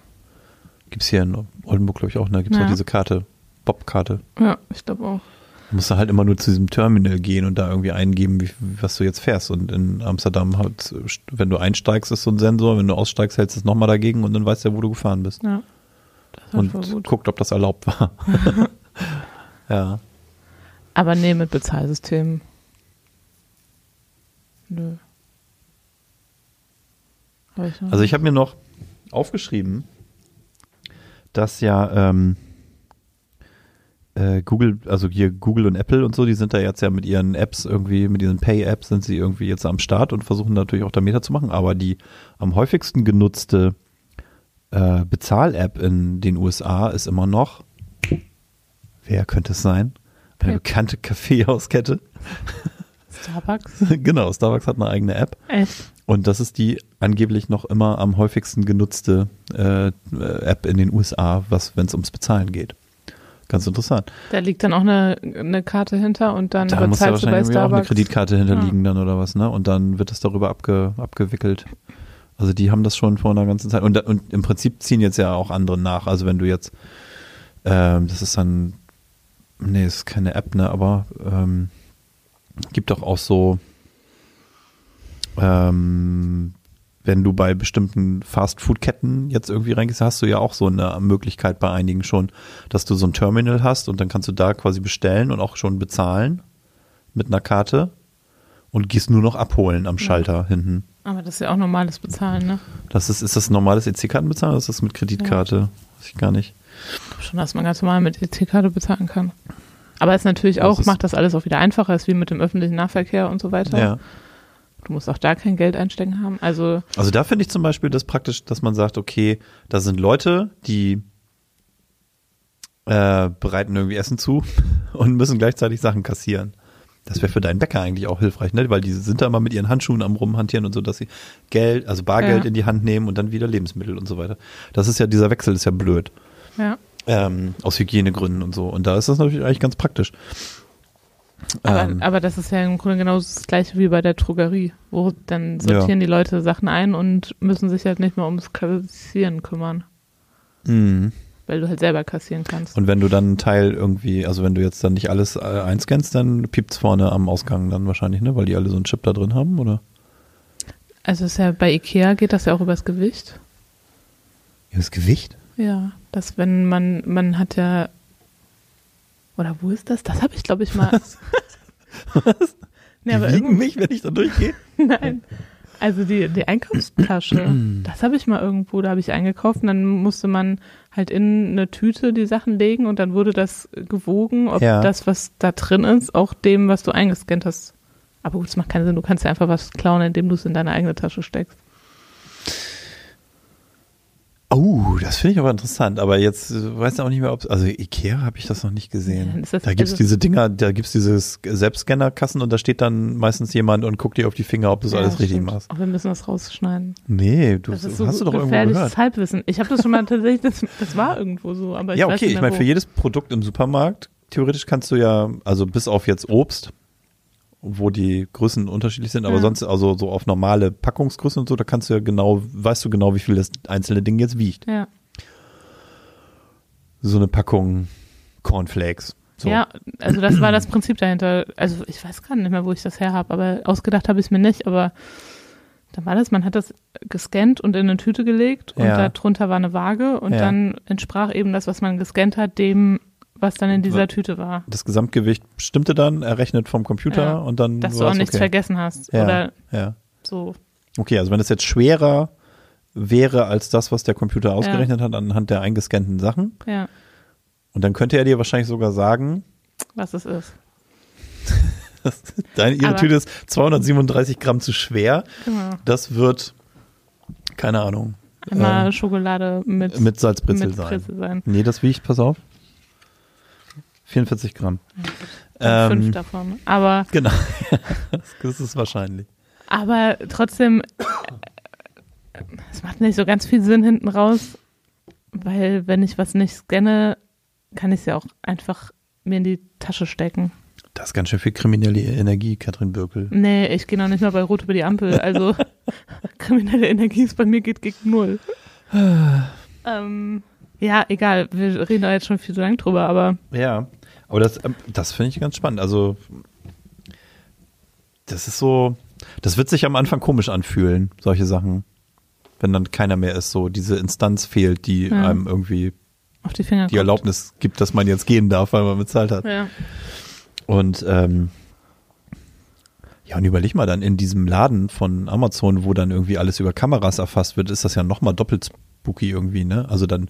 gibt's hier in Oldenburg, glaube ich, auch, ne? Gibt's Ja. auch diese Karte, Bob-Karte. ja, ich glaube auch. Du musst halt immer nur zu diesem Terminal gehen und da irgendwie eingeben, wie, was du jetzt fährst. Und in Amsterdam halt, wenn du einsteigst, ist so ein Sensor, wenn du aussteigst, hältst du es nochmal dagegen und dann weißt du ja, wo du gefahren bist. Ja, Und guckt, ob das erlaubt war. [LAUGHS] ja. Aber nee, mit Bezahlsystemen. Nö. Ich Also ich habe mir noch aufgeschrieben, dass ja ähm, äh, Google, also hier Google und Apple und so, die sind da jetzt ja mit ihren Apps irgendwie, mit diesen Pay-Apps sind sie irgendwie jetzt am Start und versuchen natürlich auch da Meter zu machen. Aber die am häufigsten genutzte äh, Bezahl-App in den USA ist immer noch, wer könnte es sein? Eine Pay- bekannte Kaffeehauskette. Starbucks. [LAUGHS] genau, Starbucks hat eine eigene App. Echt? Und das ist die angeblich noch immer am häufigsten genutzte äh, App in den USA, was, wenn es ums Bezahlen geht. Ganz interessant. Da liegt dann auch eine, eine Karte hinter und dann Da muss ja bei wahrscheinlich irgendwie auch eine. Kreditkarte hinterliegen dann oder was, ne? Und dann wird es darüber abge, abgewickelt. Also die haben das schon vor einer ganzen Zeit. Und, und im Prinzip ziehen jetzt ja auch andere nach. Also wenn du jetzt, ähm, das ist dann, nee, das ist keine App, ne? Aber ähm, gibt doch auch so, ähm, wenn du bei bestimmten Fast-Food-Ketten jetzt irgendwie reingehst, hast du ja auch so eine Möglichkeit bei einigen schon, dass du so ein Terminal hast und dann kannst du da quasi bestellen und auch schon bezahlen mit einer Karte und gehst nur noch abholen am Schalter hinten. Aber das ist ja auch normales Bezahlen, ne? Das ist, ist das normales EC-Kartenbezahlen oder ist das mit Kreditkarte? Weiß ich gar nicht. Ich Schon, dass man ganz normal mit EC-Karte bezahlen kann. Aber es natürlich Das auch, ist- macht das alles auch wieder einfacher, ist wie mit dem öffentlichen Nahverkehr und so weiter. Ja. Du musst auch da kein Geld einstecken haben. Also, Also da finde ich zum Beispiel das praktisch, dass man sagt, okay, da sind Leute, die äh, bereiten irgendwie Essen zu [LAUGHS] und müssen gleichzeitig Sachen kassieren. Das wäre für deinen Bäcker eigentlich auch hilfreich, ne? Weil die sind da immer mit ihren Handschuhen am rumhantieren und so, dass sie Geld, also Bargeld Ja. in die Hand nehmen und dann wieder Lebensmittel und so weiter. Das ist ja, dieser Wechsel ist ja blöd. ja. Ähm, aus Hygienegründen und so. Und da ist das natürlich eigentlich ganz praktisch. Aber, Ähm, aber das ist ja im Grunde genau das gleiche wie bei der Drogerie, wo dann sortieren die Leute Sachen ein und müssen sich halt nicht mehr ums Kassieren kümmern, mh. weil du halt selber kassieren kannst. Und wenn du dann einen Teil irgendwie, also wenn du jetzt dann nicht alles äh, einscannst, dann piept's vorne am Ausgang dann wahrscheinlich, ne? Weil die alle so einen Chip da drin haben, oder? Also ist ja bei Ikea geht das ja auch übers Gewicht. Ja, das Gewicht? Ja, dass wenn man, man hat ja, oder wo ist das? Das habe ich glaube ich mal. Was? Nee, aber die wiegen irgendwo- mich, wenn ich da durchgehe? [LAUGHS] Nein. Also die, die Einkaufstasche, [CLEARS THROAT] das habe ich mal irgendwo, da habe ich eingekauft und dann musste man halt in eine Tüte die Sachen legen und dann wurde das gewogen, ob Ja. das, was da drin ist, auch dem, was du eingescannt hast. Aber gut, es macht keinen Sinn, du kannst ja einfach was klauen, indem du es in deine eigene Tasche steckst. Das finde ich aber interessant. Aber jetzt äh, weiß ich auch nicht mehr, ob also Ikea habe ich das noch nicht Ja, gesehen. das- da gibt's also- diese Dinger, da gibt's diese Selbstscannerkassen und da steht dann meistens jemand und guckt dir auf die Finger, ob du das Ja, alles richtig stimmt. machst. Auch wir müssen das rausschneiden. Nee, du Das hast ist so du doch irgendwo gehört. Halbwissen. Ich habe das schon mal [LAUGHS] tatsächlich, das, das war irgendwo so, aber ich Ja, okay, ich meine, für jedes Produkt im Supermarkt, theoretisch kannst du ja, also bis auf jetzt Obst, wo die Größen unterschiedlich sind, aber Ja. sonst, also so auf normale Packungsgrößen und so, da kannst du ja genau, weißt du genau, wie viel das einzelne Ding jetzt wiegt. Ja. So eine Packung Cornflakes. So. Ja, also das war das Prinzip dahinter. Also ich weiß gar nicht mehr, wo ich das her habe, aber ausgedacht habe ich es mir nicht, aber Da war das, man hat das gescannt und in eine Tüte gelegt und Ja. darunter war eine Waage und Ja. dann entsprach eben das, was man gescannt hat, dem, was dann in dieser Tüte war. Das Gesamtgewicht stimmte dann, errechnet vom Computer Ja. und dann Dass du auch nichts okay. vergessen hast. Ja. Oder Ja. so. Okay, also wenn es jetzt schwerer wäre als das, was der Computer ausgerechnet hat anhand der eingescannten Sachen, Ja, und dann könnte er dir wahrscheinlich sogar sagen, was es ist. [LAUGHS] deine, ihre Aber- Tüte ist 237 Gramm zu schwer. Genau. Das wird, keine Ahnung, Einmal äh, Schokolade mit, mit Salzbrezel mit sein. Sein. Nee, das wiegt, pass auf, 44 Gramm. Ähm, Fünf davon. Aber, Genau, [LAUGHS] das, ist wahrscheinlich. aber trotzdem, es macht nicht so ganz viel Sinn hinten raus, weil wenn ich was nicht scanne, kann ich es ja auch einfach mir in die Tasche stecken. Das ist ganz schön viel kriminelle Energie, Katrin Birkel. Nee, ich gehe noch nicht mal bei Rot über die Ampel. Also [LAUGHS] kriminelle Energie ist bei mir geht gegen null. [SIGHS] ähm, ja, egal. Wir reden da jetzt schon viel zu lang drüber, aber Ja, aber das, ähm, das finde ich ganz spannend. Also, das ist so, das wird sich am Anfang komisch anfühlen, solche Sachen. Wenn dann keiner mehr ist, so diese Instanz fehlt, die Ja. einem irgendwie auf die Finger die. Erlaubnis gibt, dass man jetzt gehen darf, weil man bezahlt hat. Ja. Und ähm, ja, und überleg mal dann in diesem Laden von Amazon, wo dann irgendwie alles über Kameras erfasst wird, ist das ja nochmal doppelt spooky irgendwie, ne? Also dann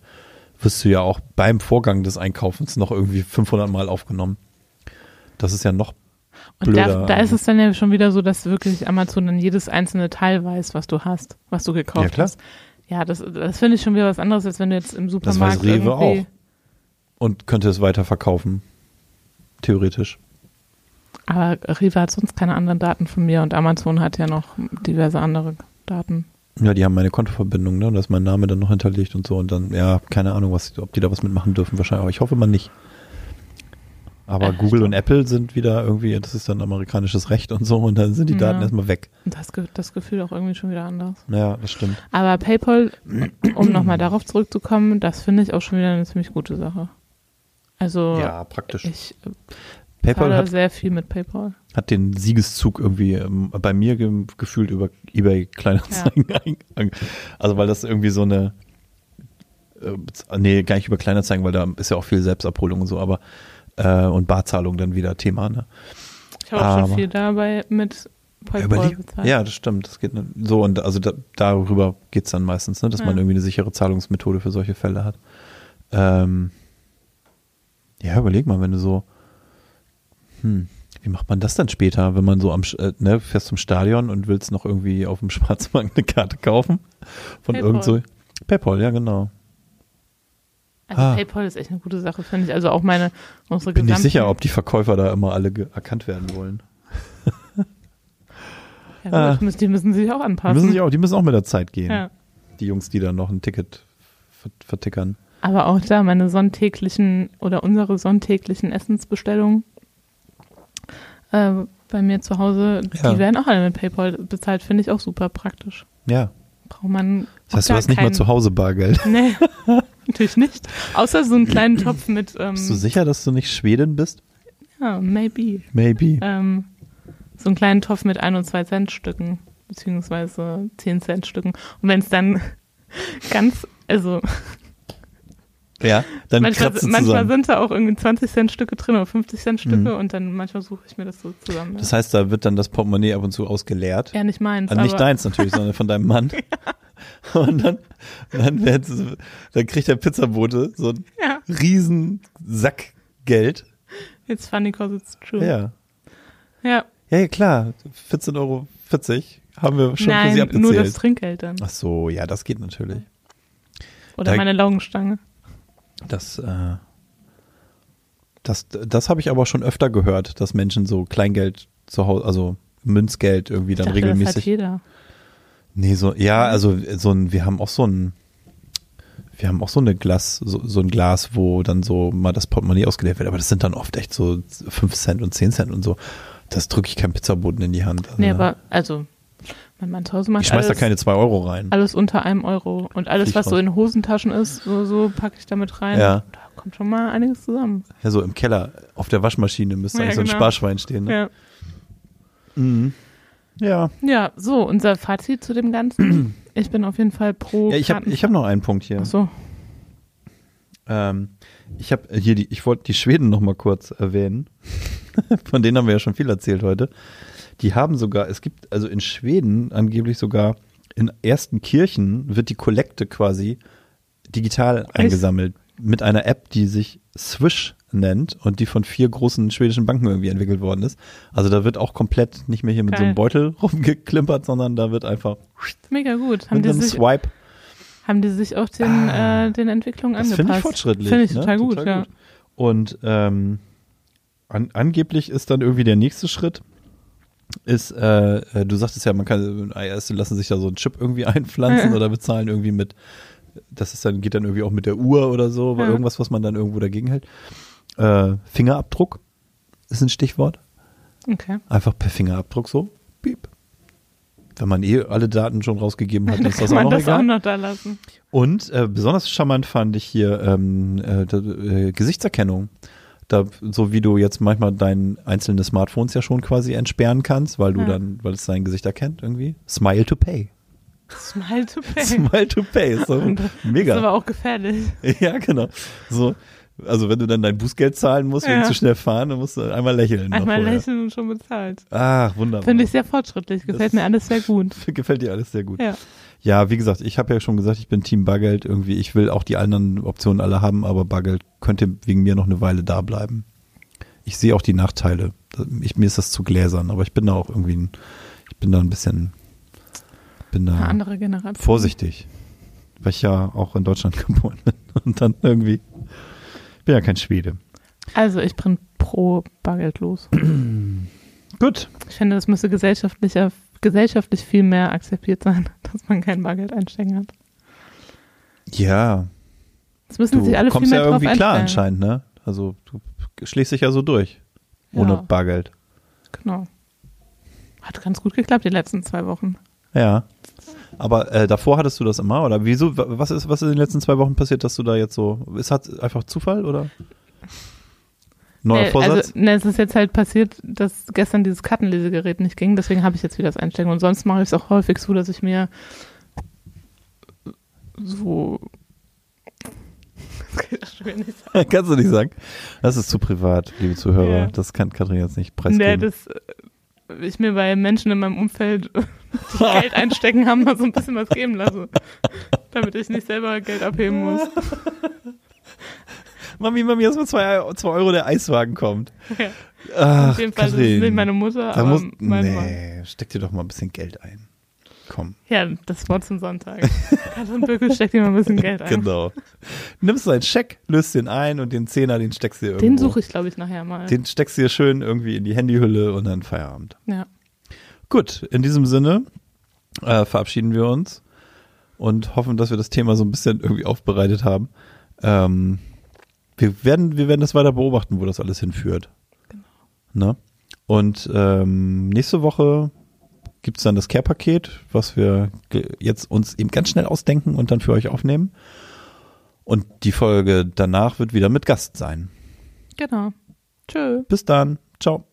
wirst du ja auch beim Vorgang des Einkaufens noch irgendwie 500 Mal aufgenommen. Das ist ja noch Und da, da ist es dann ja schon wieder so, dass wirklich Amazon dann jedes einzelne Teil weiß, was du hast, was du gekauft Ja, klar. hast. Ja, das, das finde ich schon wieder was anderes, als wenn du jetzt im Das Supermarkt weiß Rewe auch. Und könnte es weiter verkaufen. Theoretisch. Aber Rewe hat sonst keine anderen Daten von mir und Amazon hat ja noch diverse andere Daten. Ja, die haben meine Kontoverbindung, ne? Da ist mein Name dann noch hinterlegt und so. Und dann, ja, keine Ahnung, was, ob die da was mitmachen dürfen, wahrscheinlich. Aber ich hoffe mal nicht. Aber Äh, Google und Apple sind wieder irgendwie, das ist dann amerikanisches Recht und so, und dann sind die Daten Ja. erstmal weg. Das, das Gefühl auch irgendwie schon wieder anders. Ja, das stimmt. Aber PayPal, um nochmal darauf zurückzukommen, das finde ich auch schon wieder eine ziemlich gute Sache. Also Ja, praktisch. ich PayPal hat, sehr viel mit PayPal. hat den Siegeszug irgendwie ähm, bei mir ge gefühlt über eBay Kleinanzeigen [LAUGHS] eingegangen. Also weil das irgendwie so eine äh, nee, gar nicht über Kleinanzeigen, weil da ist ja auch viel Selbstabholung und so, aber äh, und Barzahlung dann wieder Thema, ne? Ich habe auch schon viel dabei mit PayPal bezahlt. ja, das stimmt. Das geht ne- so und also da, darüber geht's dann meistens, ne, dass man Ja. irgendwie eine sichere Zahlungsmethode für solche Fälle hat. Ähm, ja, überleg mal, wenn du so, hm, wie macht man das dann später, wenn man so am, äh, ne, fährst zum Stadion und willst noch irgendwie auf dem [LAUGHS] Schwarzmarkt eine Karte kaufen von PayPal. irgend so PayPal, ja genau. Also Ah. PayPal ist echt eine gute Sache, finde ich. Also auch meine, unsere Bin nicht sicher, ob die Verkäufer da immer alle erkannt werden wollen. [LAUGHS] Ja, Ah. müssen- die müssen sich auch Die anpassen. müssen, sich auch, die müssen auch mit der Zeit gehen. ja. Die Jungs, die da noch ein Ticket ver- vertickern. Aber auch da meine sonntäglichen oder unsere sonntäglichen Essensbestellungen äh, bei mir zu Hause, Ja. die werden auch alle mit PayPal bezahlt, finde ich auch super praktisch. Ja. Braucht man. Das heißt, du hast nicht mal zu Hause Bargeld. [LAUGHS] Nee, natürlich nicht. Außer so einen kleinen Topf mit, ähm, Bist du sicher, dass du nicht Schwedin bist? ja, maybe. Maybe. Ähm, so einen kleinen Topf mit 1 und 2 Cent Stücken, beziehungsweise 10 Cent Stücken. Und wenn es dann [LAUGHS] ganz, also Ja, dann manchmal, manchmal sind da auch irgendwie 20 Cent Stücke drin oder 50 Cent Stücke Mhm. und dann manchmal suche ich mir das so zusammen. Ja, Das heißt, da wird dann das Portemonnaie ab und zu ausgeleert. ja nicht meins, Also nicht deins natürlich, sondern von deinem Mann. [LAUGHS] [LAUGHS] Und dann, dann, wird- dann kriegt der Pizzabote so einen ja, riesen Sack Geld. it's funny cause it's true. Ja. Ja, Ja, ja, klar. 14,40 Euro haben wir schon für sie nein, abgezählt. nur das Trinkgeld dann. Ach so, ja, das geht natürlich. Oder da- meine Laugenstange. Das, äh, das, das habe ich aber schon öfter gehört, dass Menschen so Kleingeld zu Hause, also Münzgeld irgendwie dann dachte, das hat regelmäßig. jeder. Nee, so, ja, also so ein, wir haben auch so ein, wir haben auch so eine Glas, so, so ein Glas, wo dann so mal das Portemonnaie ausgeleert wird, aber das sind dann oft echt so 5 Cent und 10 Cent und so. Das drücke ich keinem Pizzaboten in die Hand. Also, Nee, aber, also, mein Mann zu Hause macht ich schmeiß da alles, keine 2 Euro rein. alles unter einem Euro. Und alles, was so in Hosentaschen ist, so, so packe ich damit rein. Ja. Da kommt schon mal einiges zusammen. Ja, so im Keller, auf der Waschmaschine müsste Ja, eigentlich so ein genau. Sparschwein stehen. Ne? Ja. Mhm. Ja. Ja, so, unser Fazit zu dem Ganzen. [CLEARS THROAT] Ich bin auf jeden Fall pro. ja ich habe hab noch einen Punkt hier. Ach so. Ähm, ich habe hier die, ich wollte die Schweden noch mal kurz erwähnen. [LAUGHS] Von denen haben wir ja schon viel erzählt heute. Die haben sogar, es gibt also in Schweden angeblich sogar in ersten Kirchen wird die Kollekte quasi digital eingesammelt mit einer App, die sich Swish nennt und die von vier großen schwedischen Banken irgendwie entwickelt worden ist. Also da wird auch komplett nicht mehr hier mit so einem. Beutel [LAUGHS] rumgeklimpert, sondern da wird einfach Mega gut. Haben mit die, einem sich, Swipe haben die sich auch den, Ah. äh, den Entwicklungen Das angepasst? finde ich fortschrittlich. Finde ich ne? total gut, ja. Und ähm, an, angeblich ist dann irgendwie der nächste Schritt, ist, äh, äh, du sagtest ja, man kann, erst lassen sich da so einen Chip irgendwie [LAUGHS] einpflanzen Ja. oder bezahlen irgendwie mit, das ist dann, geht dann irgendwie auch mit der Uhr oder so, Ja. irgendwas, was man dann irgendwo dagegen hält. Äh, Fingerabdruck ist ein Stichwort. Okay. Einfach per Fingerabdruck so, piep. Wenn man eh alle Daten schon rausgegeben hat, Dann ist das auch man noch das egal. auch noch da lassen. Und äh, besonders charmant fand ich hier ähm, äh, äh, Gesichtserkennung. Da, so wie du jetzt manchmal dein einzelne Smartphones ja schon quasi entsperren kannst, weil du Ja. dann, weil es dein Gesicht erkennt irgendwie. Smile to pay. Smile to [LAUGHS] pay. Smile to pay ist so Das ist mega. aber auch gefährlich. [LAUGHS] ja, genau. So, also wenn du dann dein Bußgeld zahlen musst wegen Ja. zu schnell fahren, dann musst du einmal lächeln. Einmal lächeln und schon bezahlt. Ah, wunderbar. Finde ich sehr fortschrittlich. Gefällt Das- mir alles sehr gut. [LAUGHS] Gefällt dir alles sehr gut. Ja. Ja, wie gesagt, ich habe ja schon gesagt, ich bin Team Bargeld irgendwie. Ich will auch die anderen Optionen alle haben, aber Bargeld könnte wegen mir noch eine Weile da bleiben. Ich sehe auch die Nachteile. Ich, mir ist das zu gläsern, aber ich bin da auch irgendwie, ein, ich bin da ein bisschen, bin Eine da andere Generation. vorsichtig, weil ich ja auch in Deutschland [LAUGHS] geboren bin und dann irgendwie, ich bin ja kein Schwede. Also ich bin pro bargeldlos. [CLEARS THROAT] Gut, Ich finde, das müsste gesellschaftlicher, gesellschaftlich viel mehr akzeptiert sein, [LAUGHS] dass man kein Bargeld einstecken hat. ja, Das müssen du sich alle viel kommst mehr ja irgendwie klar anscheinend, ne? Also du schlägst dich ja so durch ohne Ja. Bargeld. Genau. Hat ganz gut geklappt die letzten zwei Wochen. Ja. Aber äh, davor hattest du das immer oder wieso? wa- Was ist was ist in den letzten zwei Wochen passiert, dass du da jetzt so? Ist hat einfach Zufall oder? Neuer Äh, Vorsatz? Also, ne, es ist jetzt halt passiert, dass gestern dieses Kartenlesegerät nicht ging, deswegen habe ich jetzt wieder das Einstecken. Und sonst mache ich es auch häufig so, dass ich mir so. Das kann ich schon nicht sagen. [LAUGHS] Kannst du nicht sagen? Das ist zu privat, liebe Zuhörer. Ja. Das kann Katrin jetzt nicht Nee, preisgeben. dass äh, ich mir bei Menschen in meinem Umfeld, die [LAUGHS] Geld einstecken haben, mal so ein bisschen was geben lasse. Damit ich nicht selber Geld abheben muss. [LAUGHS] Mami, Mami, erst mal zwei, zwei Euro der Eiswagen kommt. Ja. Ach, Auf jeden Fall ist es Katrin. nicht meine Mutter, Da aber muss, mein Mann. nee, steck dir doch mal ein bisschen Geld ein. Komm. Ja, das Wort zum Sonntag. Katrin Böckel steckt dir mal ein bisschen Geld ein. Genau. Nimmst deinen Scheck, löst den ein und den Zehner, den steckst du dir irgendwo. Den suche ich, glaube ich, nachher mal. Den steckst du dir schön irgendwie in die Handyhülle und dann Feierabend. ja. Gut, in diesem Sinne äh, verabschieden wir uns und hoffen, dass wir das Thema so ein bisschen irgendwie aufbereitet haben. Ähm, wir, werden, wir werden das weiter beobachten, wo das alles hinführt. Genau. Ne? Und ähm, nächste Woche gibt's dann das Care-Paket, was wir jetzt uns eben ganz schnell ausdenken und dann für euch aufnehmen. Und die Folge danach wird wieder mit Gast sein. Genau. Tschö. Bis dann. Ciao.